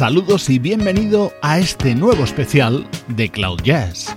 Saludos y bienvenido a este nuevo especial de Cloud Jazz.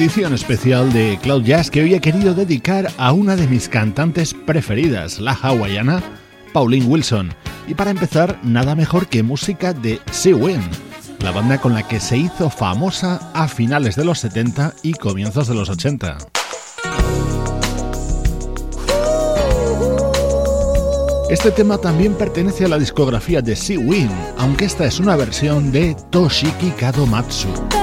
Edición especial de Cloud Jazz que hoy he querido dedicar a una de mis cantantes preferidas, la hawaiana Pauline Wilson. Y para empezar, nada mejor que música de Sea Wind, la banda con la que se hizo famosa a finales de los 70 y comienzos de los 80. Este tema también pertenece a la discografía de Sea Wind, aunque esta es una versión de Toshiki Kadomatsu.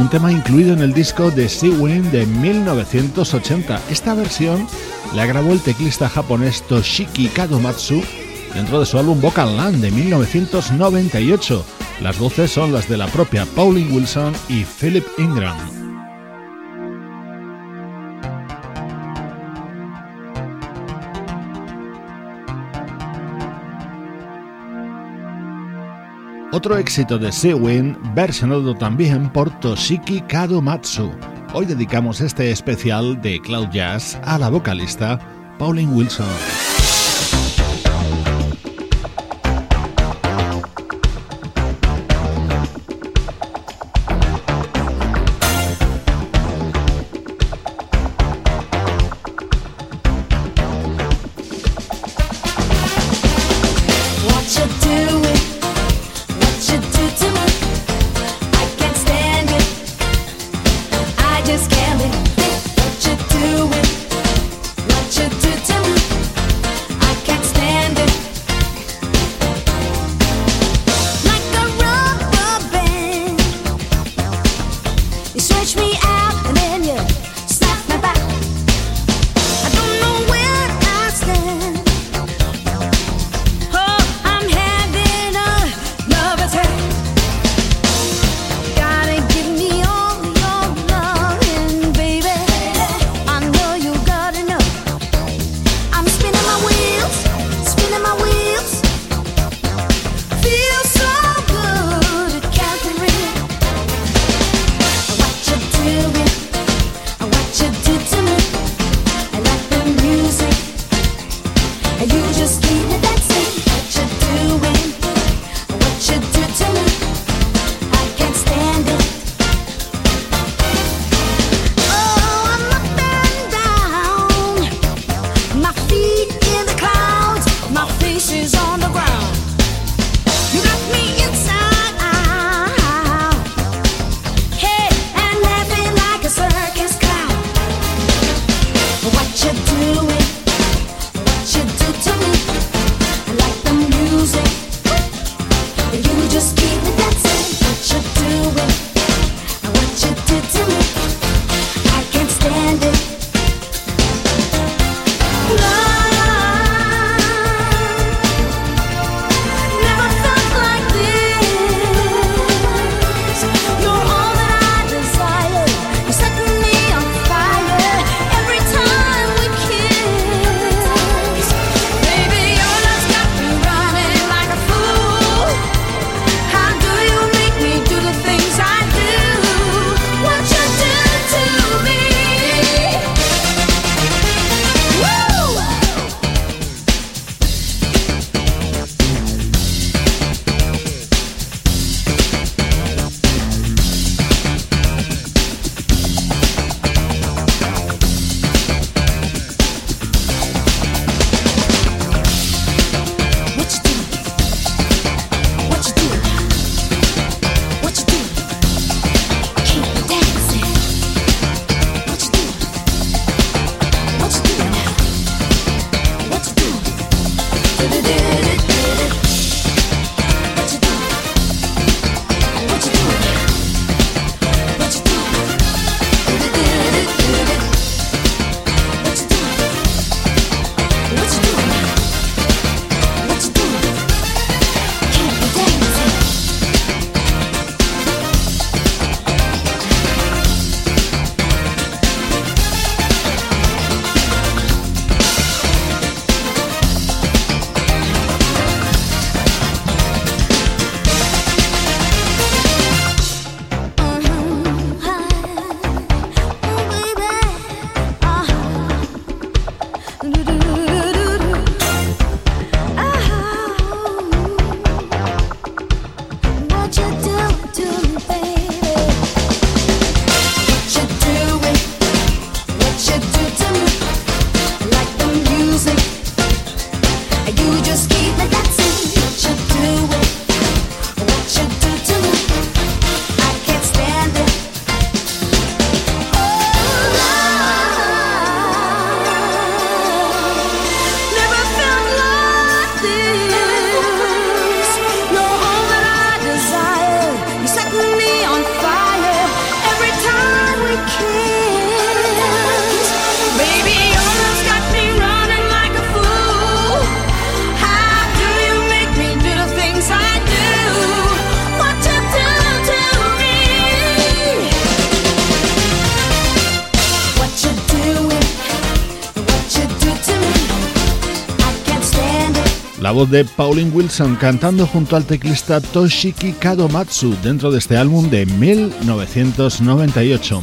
Un tema incluido en el disco de Sea Wind de 1980. Esta versión la grabó el teclista japonés Toshiki Kadomatsu dentro de su álbum Vocal Land de 1998. Las voces son las de la propia Pauline Wilson y Philip Ingram. Otro éxito de Sewin, versionado también por Toshiki Kadomatsu. Hoy dedicamos este especial de Cloud Jazz a la vocalista Pauline Wilson. De Pauline Wilson cantando junto al teclista Toshiki Kadomatsu dentro de este álbum de 1998.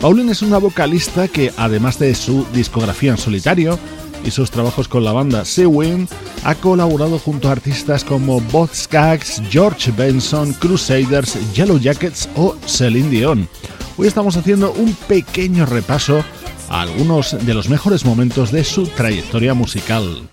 Pauline es una vocalista que, además de su discografía en solitario y sus trabajos con la banda Sea Wind, ha colaborado junto a artistas como Skaggs, George Benson, Crusaders, Yellow Jackets o Celine Dion. Hoy estamos haciendo un pequeño repaso a algunos de los mejores momentos de su trayectoria musical.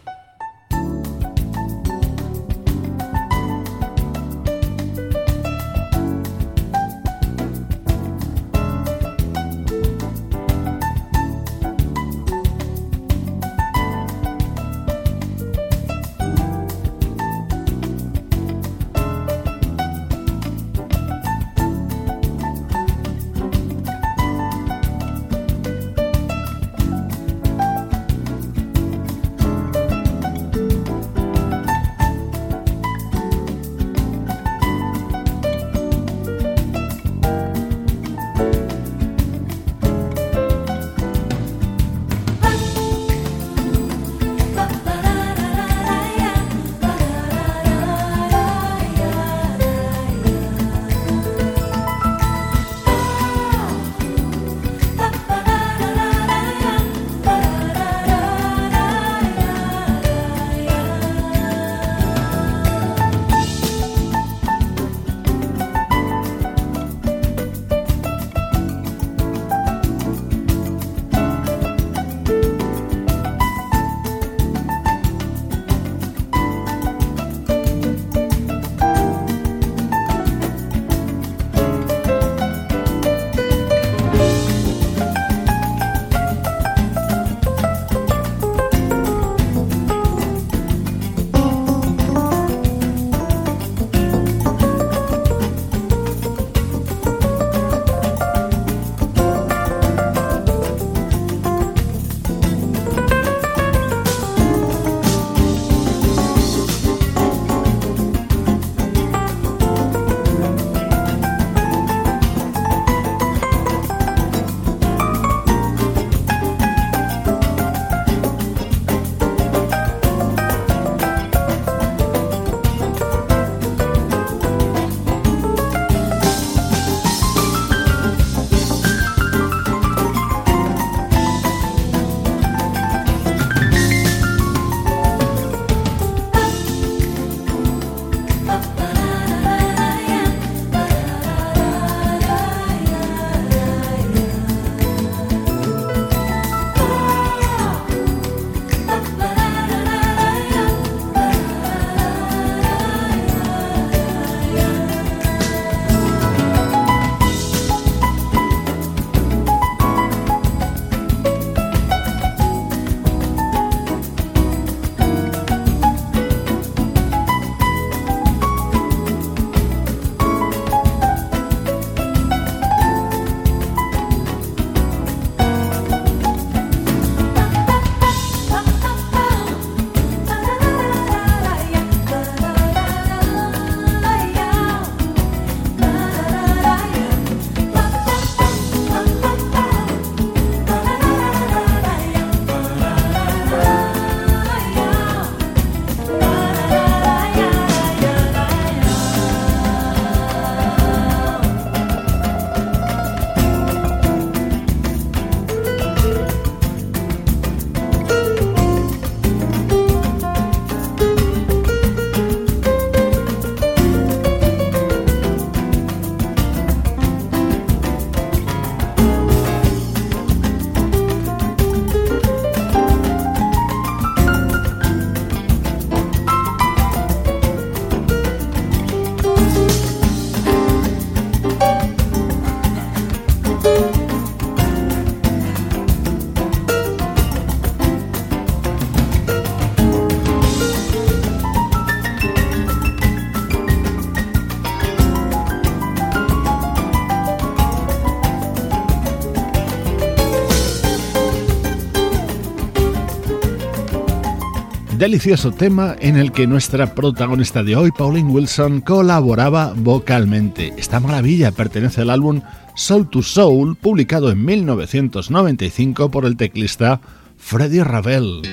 Delicioso tema en el que nuestra protagonista de hoy, Pauline Wilson, colaboraba vocalmente. Esta maravilla pertenece al álbum Soul to Soul, publicado en 1995 por el teclista Freddie Ravel.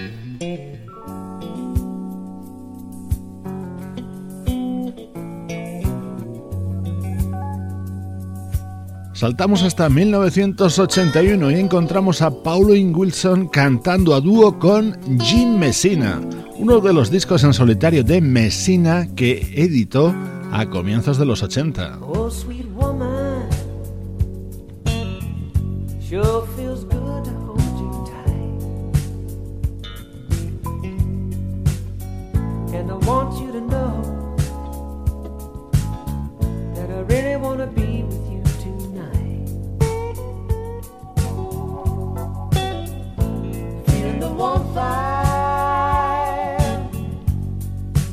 Saltamos hasta 1981 y encontramos a Pauline Wilson cantando a dúo con Jim Messina, uno de los discos en solitario de Messina que editó a comienzos de los 80. Oh, sweet woman. Sure feels good to you tight. And I want you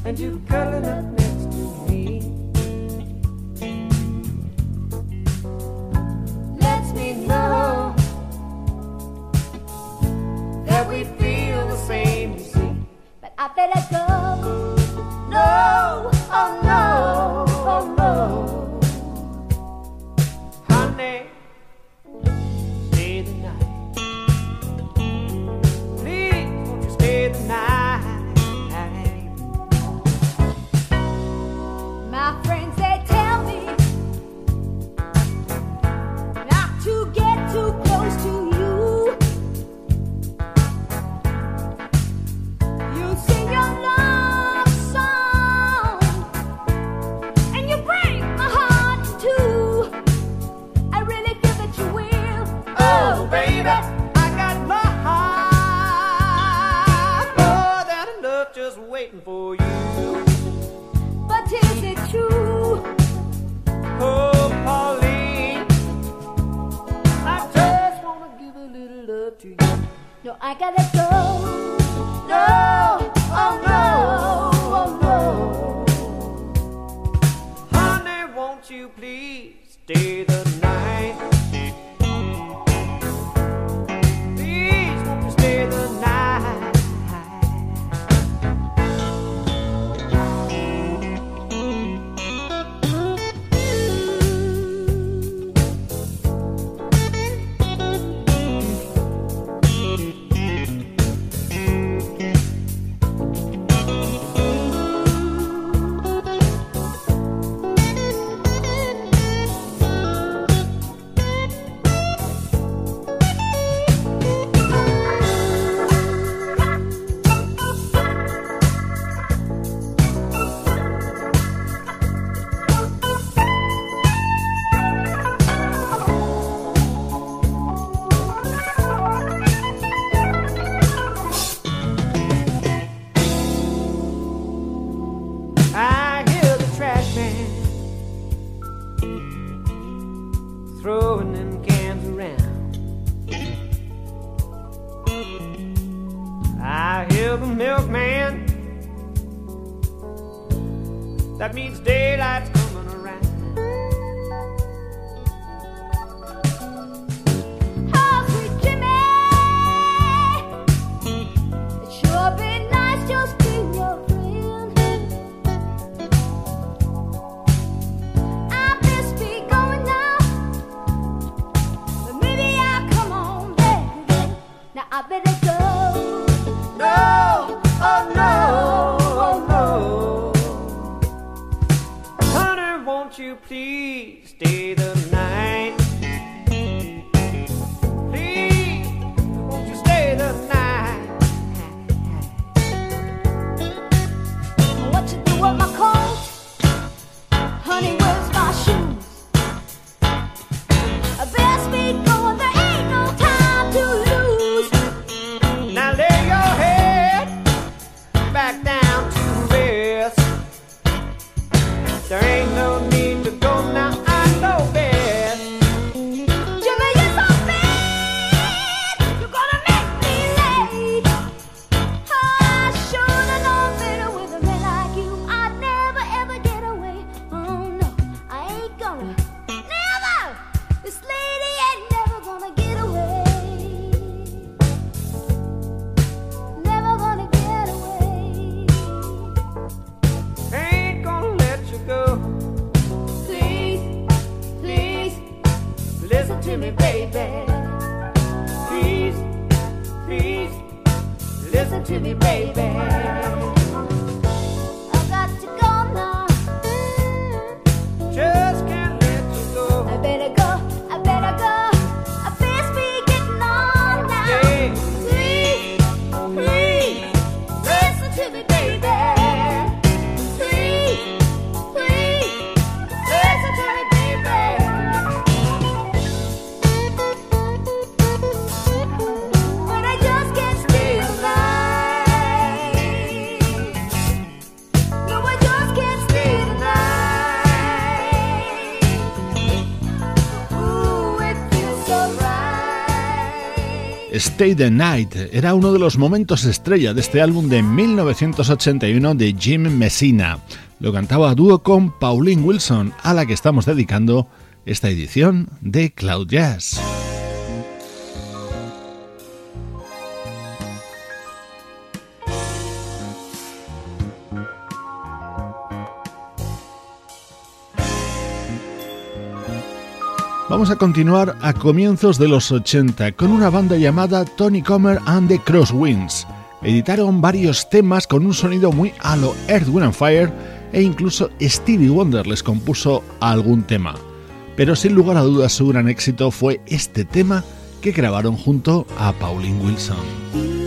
and you curling up next to me. Lets me know that we feel the same, you see. But I better go. No, oh no. I gotta go. Stay the Night era uno de los momentos estrella de este álbum de 1981 de Jim Messina. Lo cantaba a dúo con Pauline Wilson, a la que estamos dedicando esta edición de Cloud Jazz. Vamos a continuar a comienzos de los 80 con una banda llamada Tony Comer and the Crosswinds. Editaron varios temas con un sonido muy a lo Earth, Wind and Fire e incluso Stevie Wonder les compuso algún tema. Pero sin lugar a dudas su gran éxito fue este tema que grabaron junto a Pauline Wilson.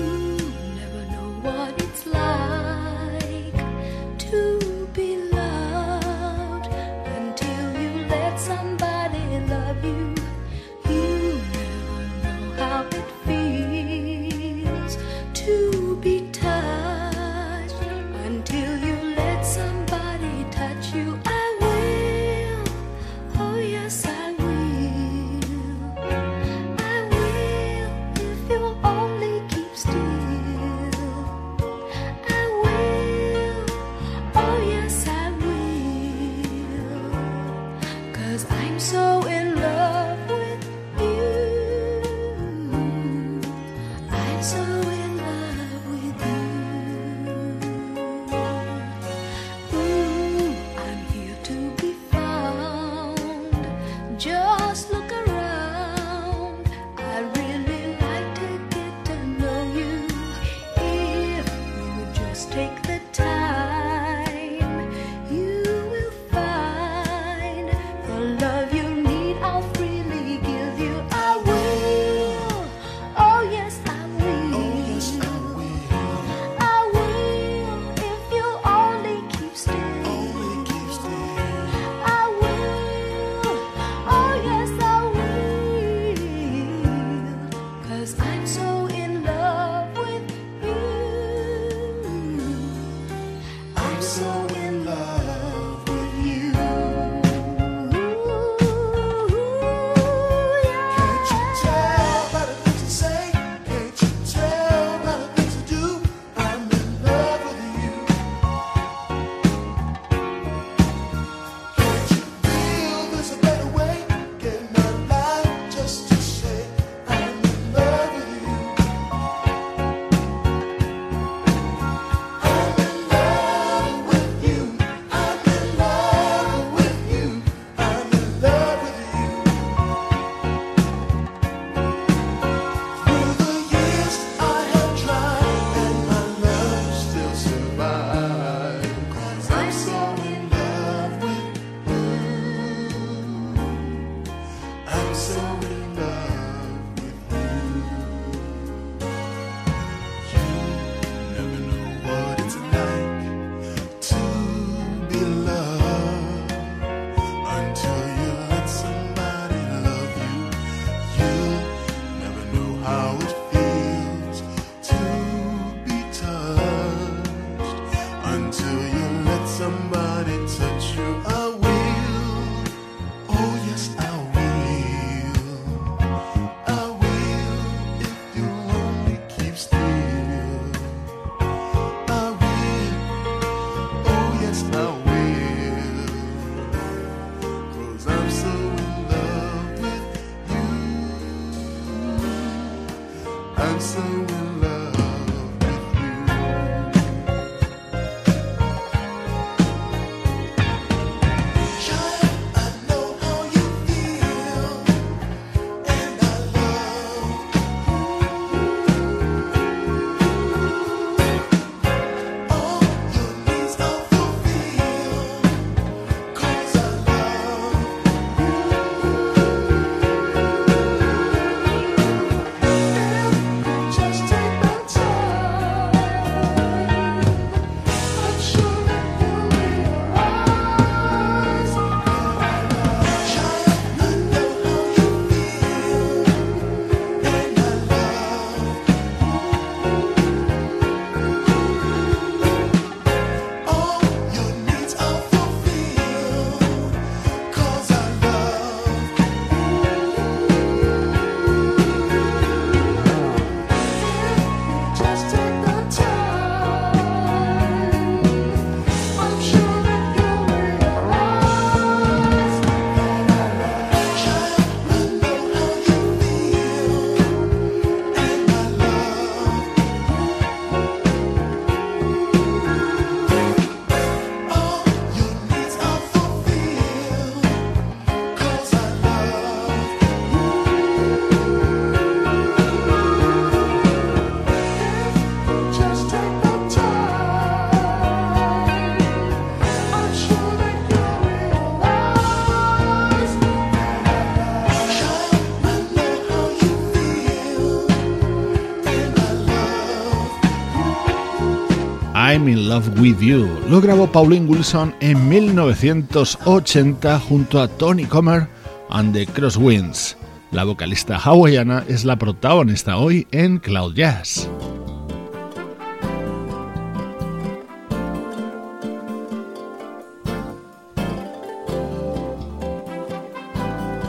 With You. Lo grabó Pauline Wilson en 1980 junto a Tony Comer and the Crosswinds. La vocalista hawaiana es la protagonista hoy en Cloud Jazz.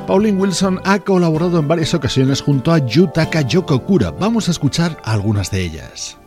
Pauline Wilson ha colaborado en varias ocasiones junto a Yutaka Yokokura. Vamos a escuchar algunas de ellas.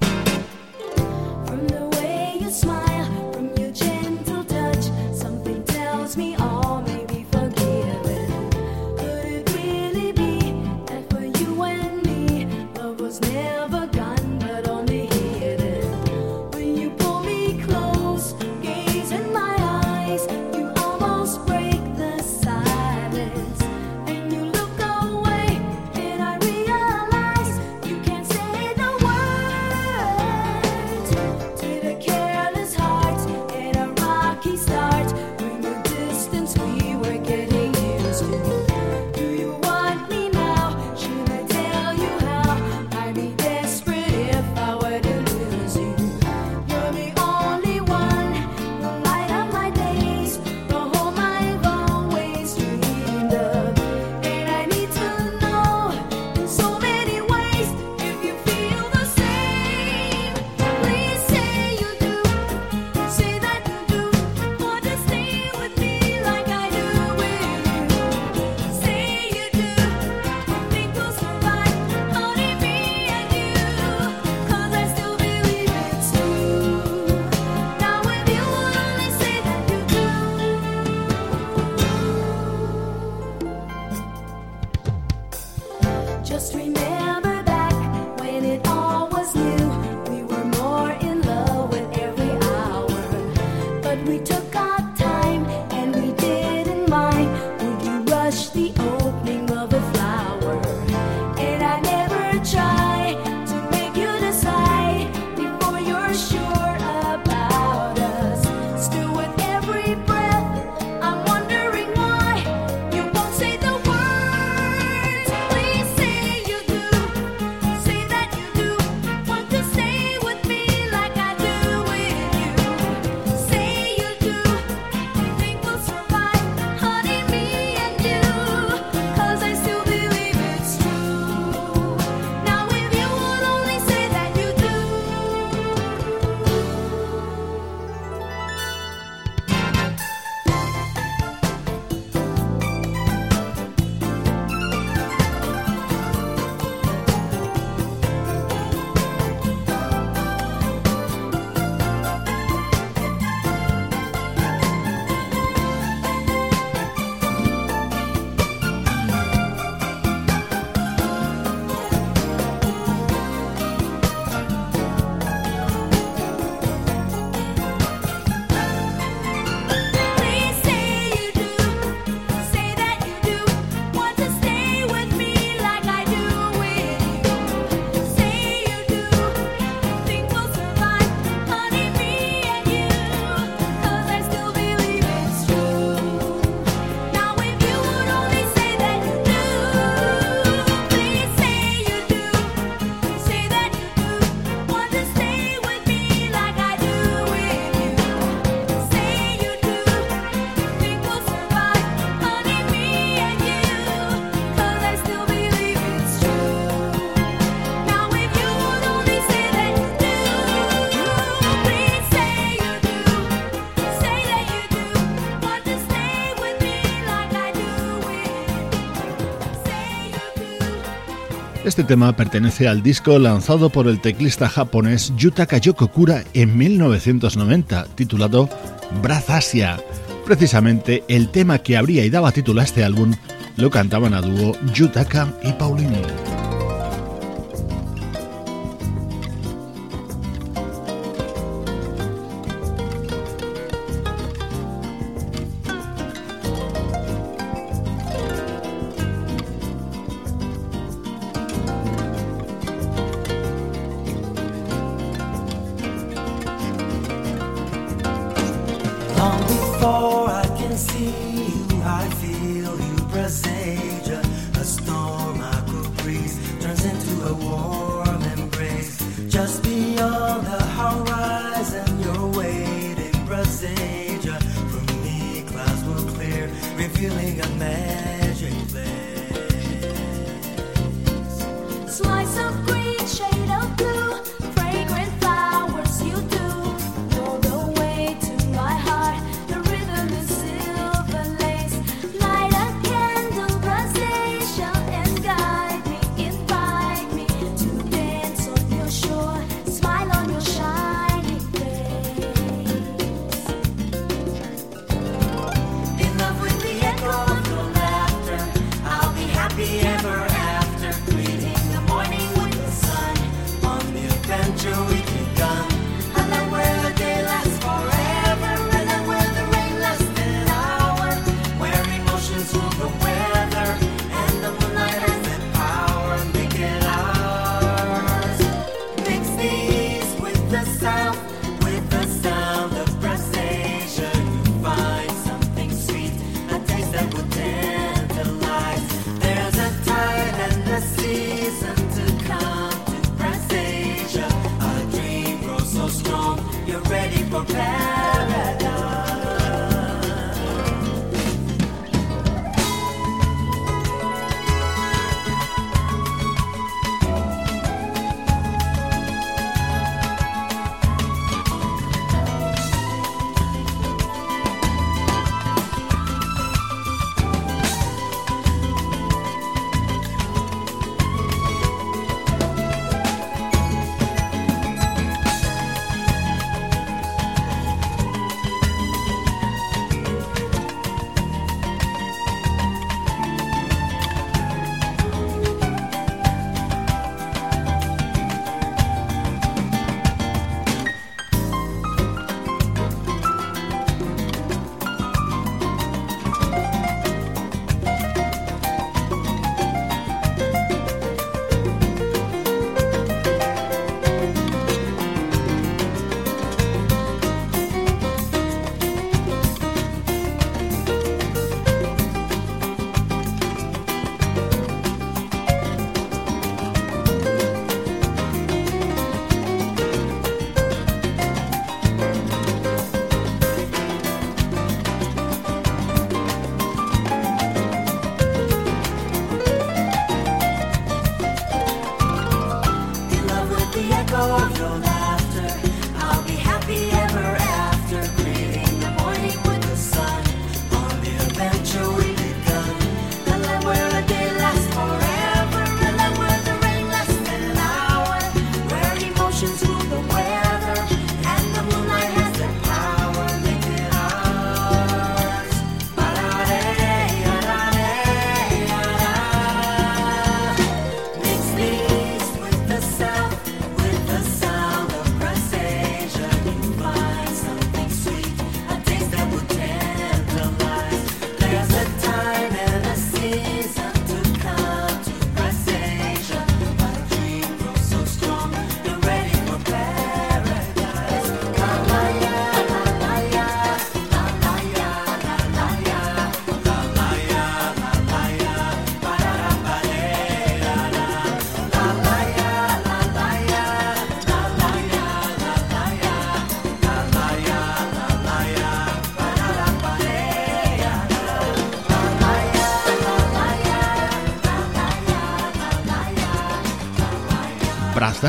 Este tema pertenece al disco lanzado por el teclista japonés Yutaka Yokokura en 1990, titulado Brath Asia. Precisamente el tema que abría y daba título a este álbum lo cantaban a dúo Yutaka y Pauline.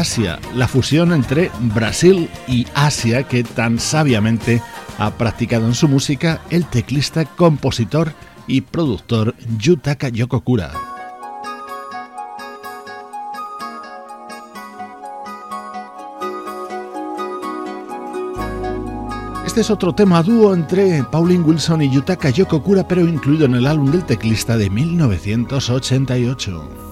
Asia, la fusión entre Brasil y Asia que tan sabiamente ha practicado en su música el teclista, compositor y productor Yutaka Yokokura. Este es otro tema dúo entre Pauline Wilson y Yutaka Yokokura, pero incluido en el álbum del teclista de 1988.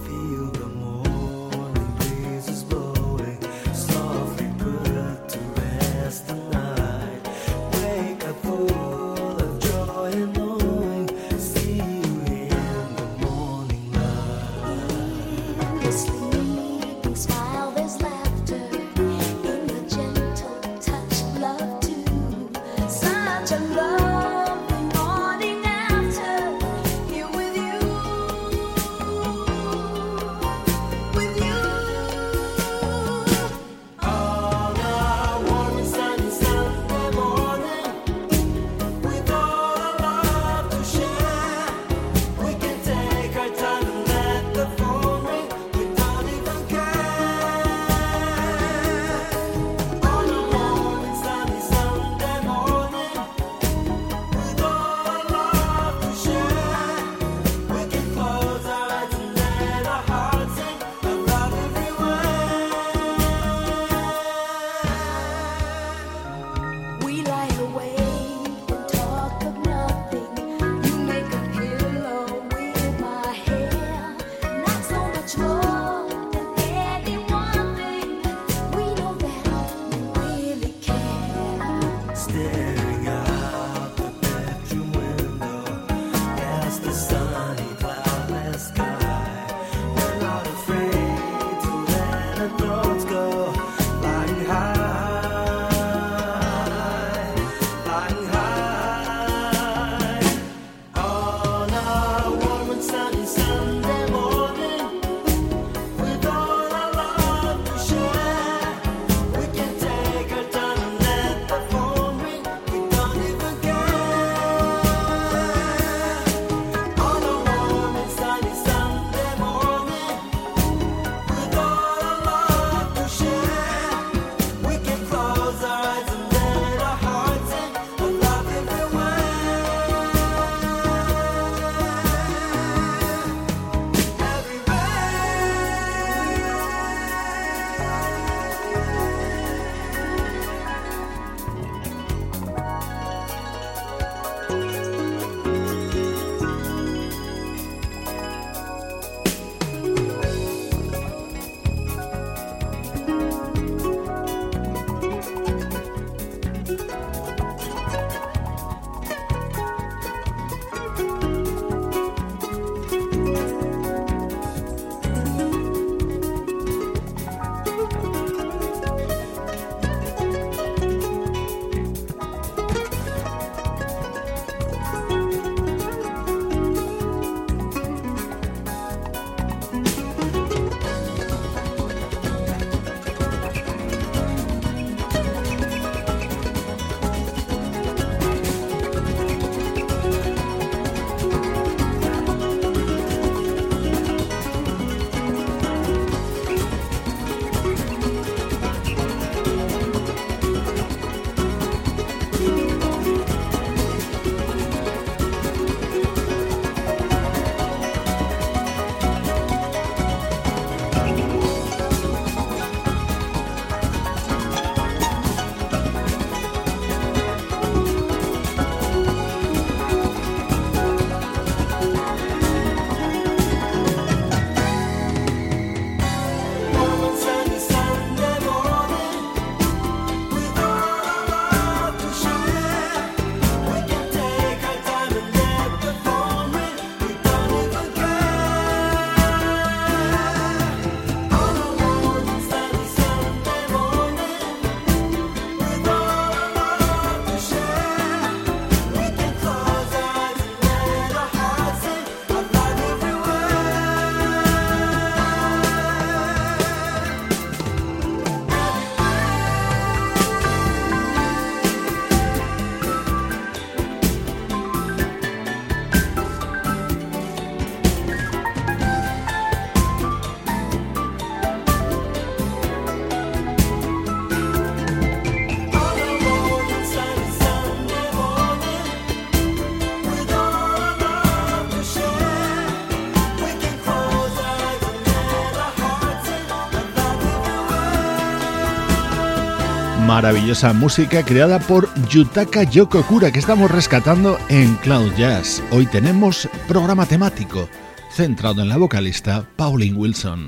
Maravillosa música creada por Yutaka Yokokura que estamos rescatando en Cloud Jazz. Hoy tenemos programa temático centrado en la vocalista Pauline Wilson.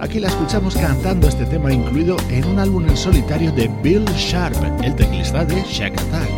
Aquí la escuchamos cantando este tema incluido en un álbum en solitario de Bill Sharp, el teclista de Shack Attack.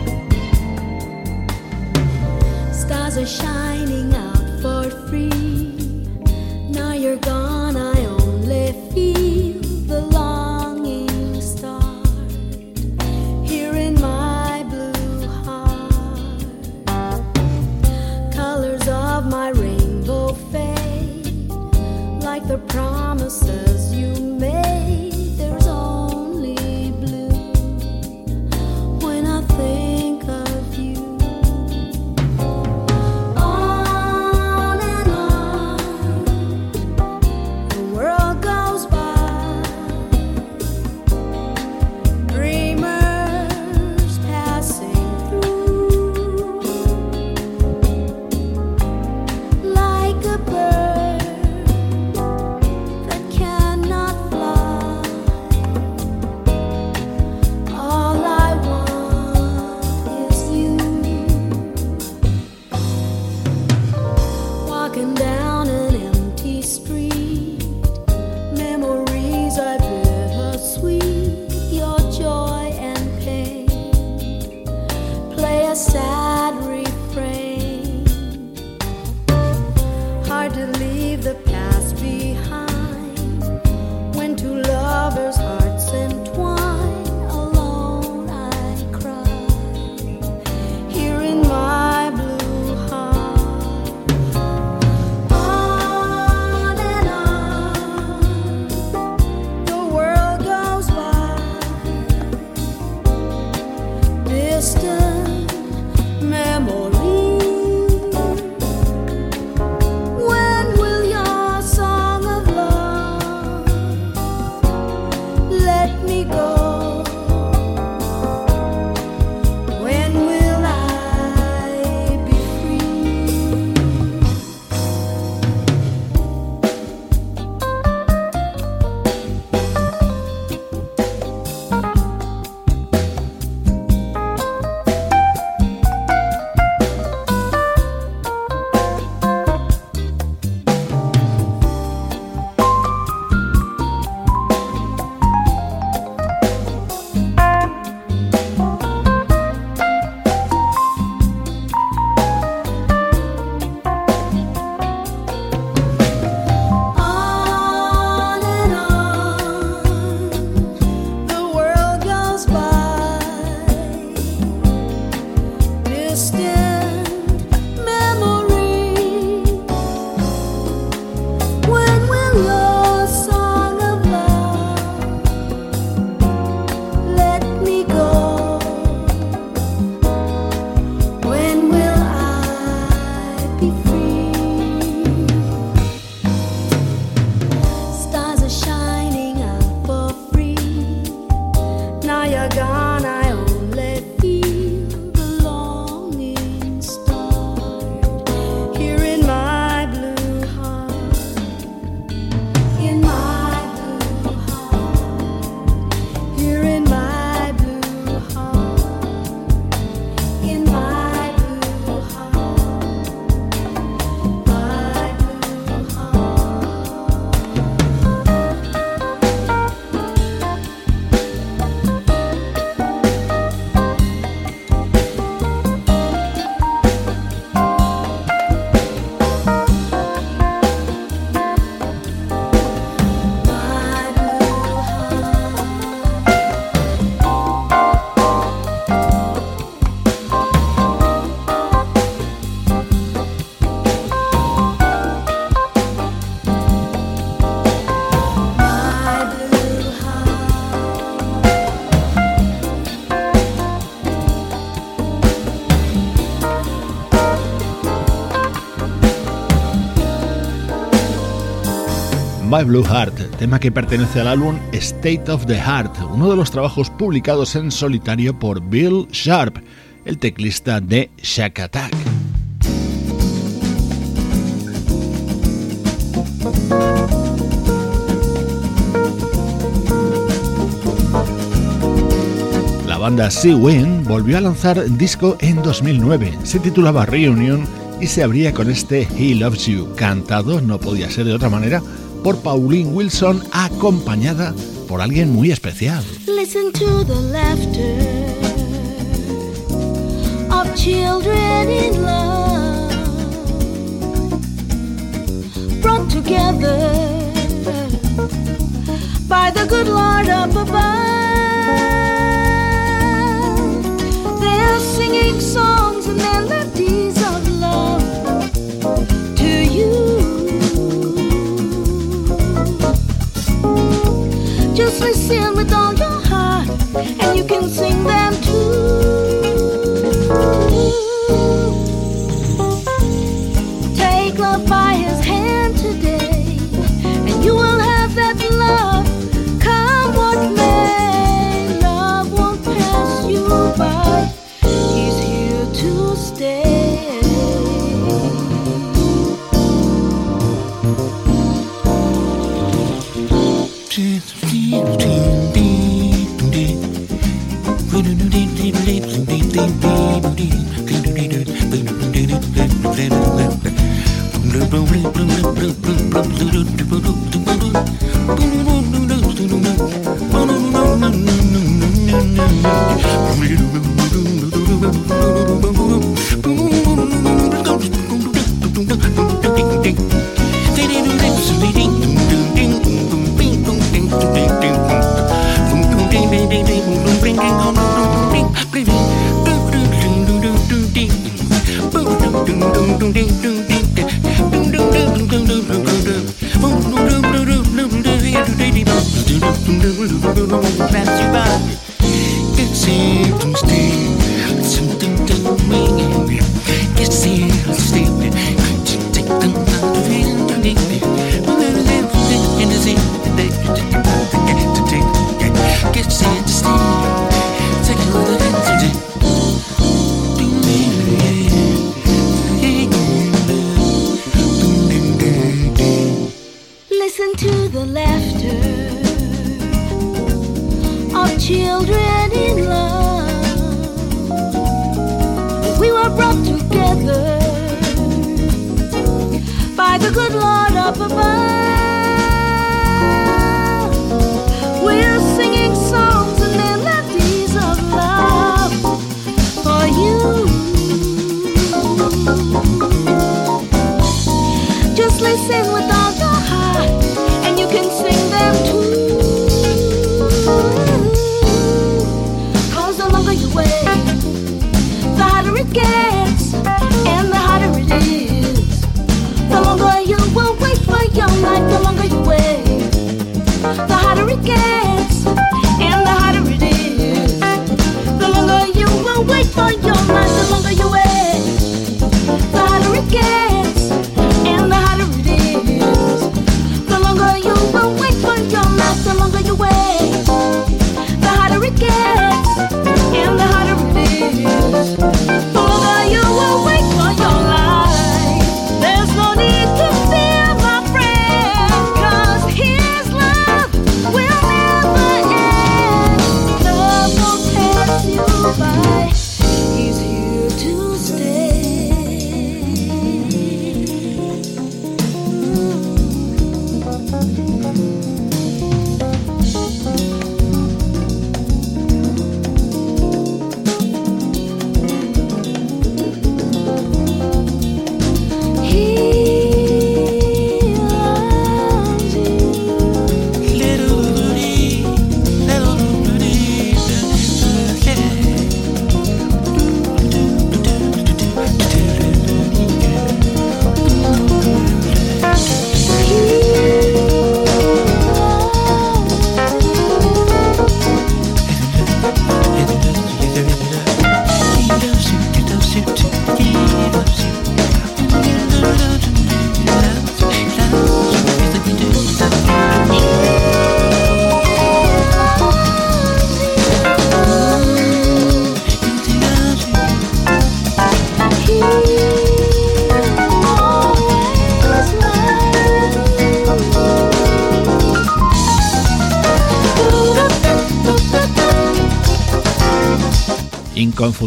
My Blue Heart, tema que pertenece al álbum State of the Heart, uno de los trabajos publicados en solitario por Bill Sharp, el teclista de Shack Attack. La banda Sea Wind volvió a lanzar disco en 2009. Se titulaba Reunion y se abría con este He Loves You, cantado, no podía ser de otra manera, por Pauline Wilson, acompañada por alguien muy especial. Listen to the laughter of children in love, brought together by the good Lord up above. They're singing songs and melodies listen with all your heart, and you can sing them too. ding ding ding quando o mundo pra te dar. Que simples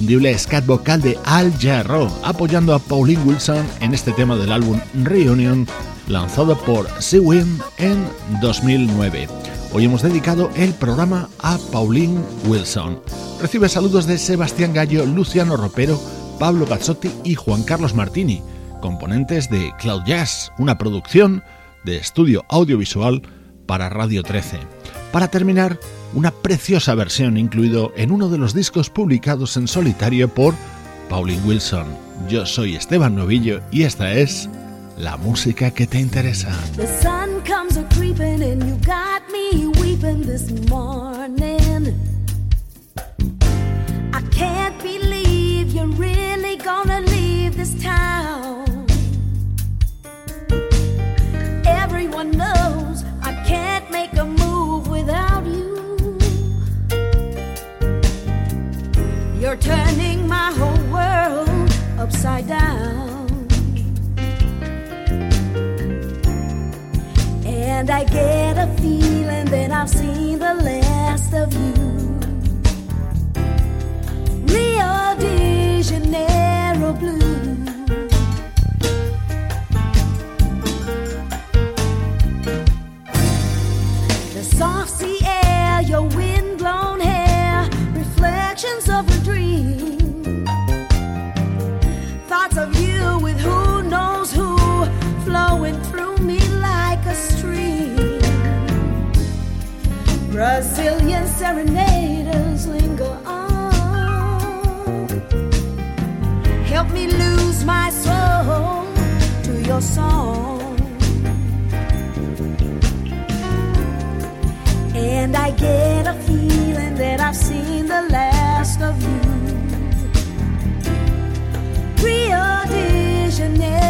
inconfundible scat vocal de Al Jarreau, apoyando a Pauline Wilson en este tema del álbum Reunion, lanzado por Seawind en 2009. Hoy hemos dedicado el programa a Pauline Wilson. Recibe saludos de Sebastián Gallo, Luciano Ropero, Pablo Gazzotti y Juan Carlos Martini, componentes de Cloud Jazz, una producción de estudio audiovisual para Radio 13. Para terminar, una preciosa versión incluido en uno de los discos publicados en solitario por Pauline Wilson. Yo soy Esteban Novillo y esta es la música que te interesa. You're turning my whole world upside down. And I get a feeling that I've seen the last of you. Rio de Janeiro blue. The soft sea air, your wind-blown hair, reflections of Brazilian serenaders linger on. Help me lose my soul to your song. And I get a feeling that I've seen the last of you. Rio de Janeiro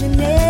是你。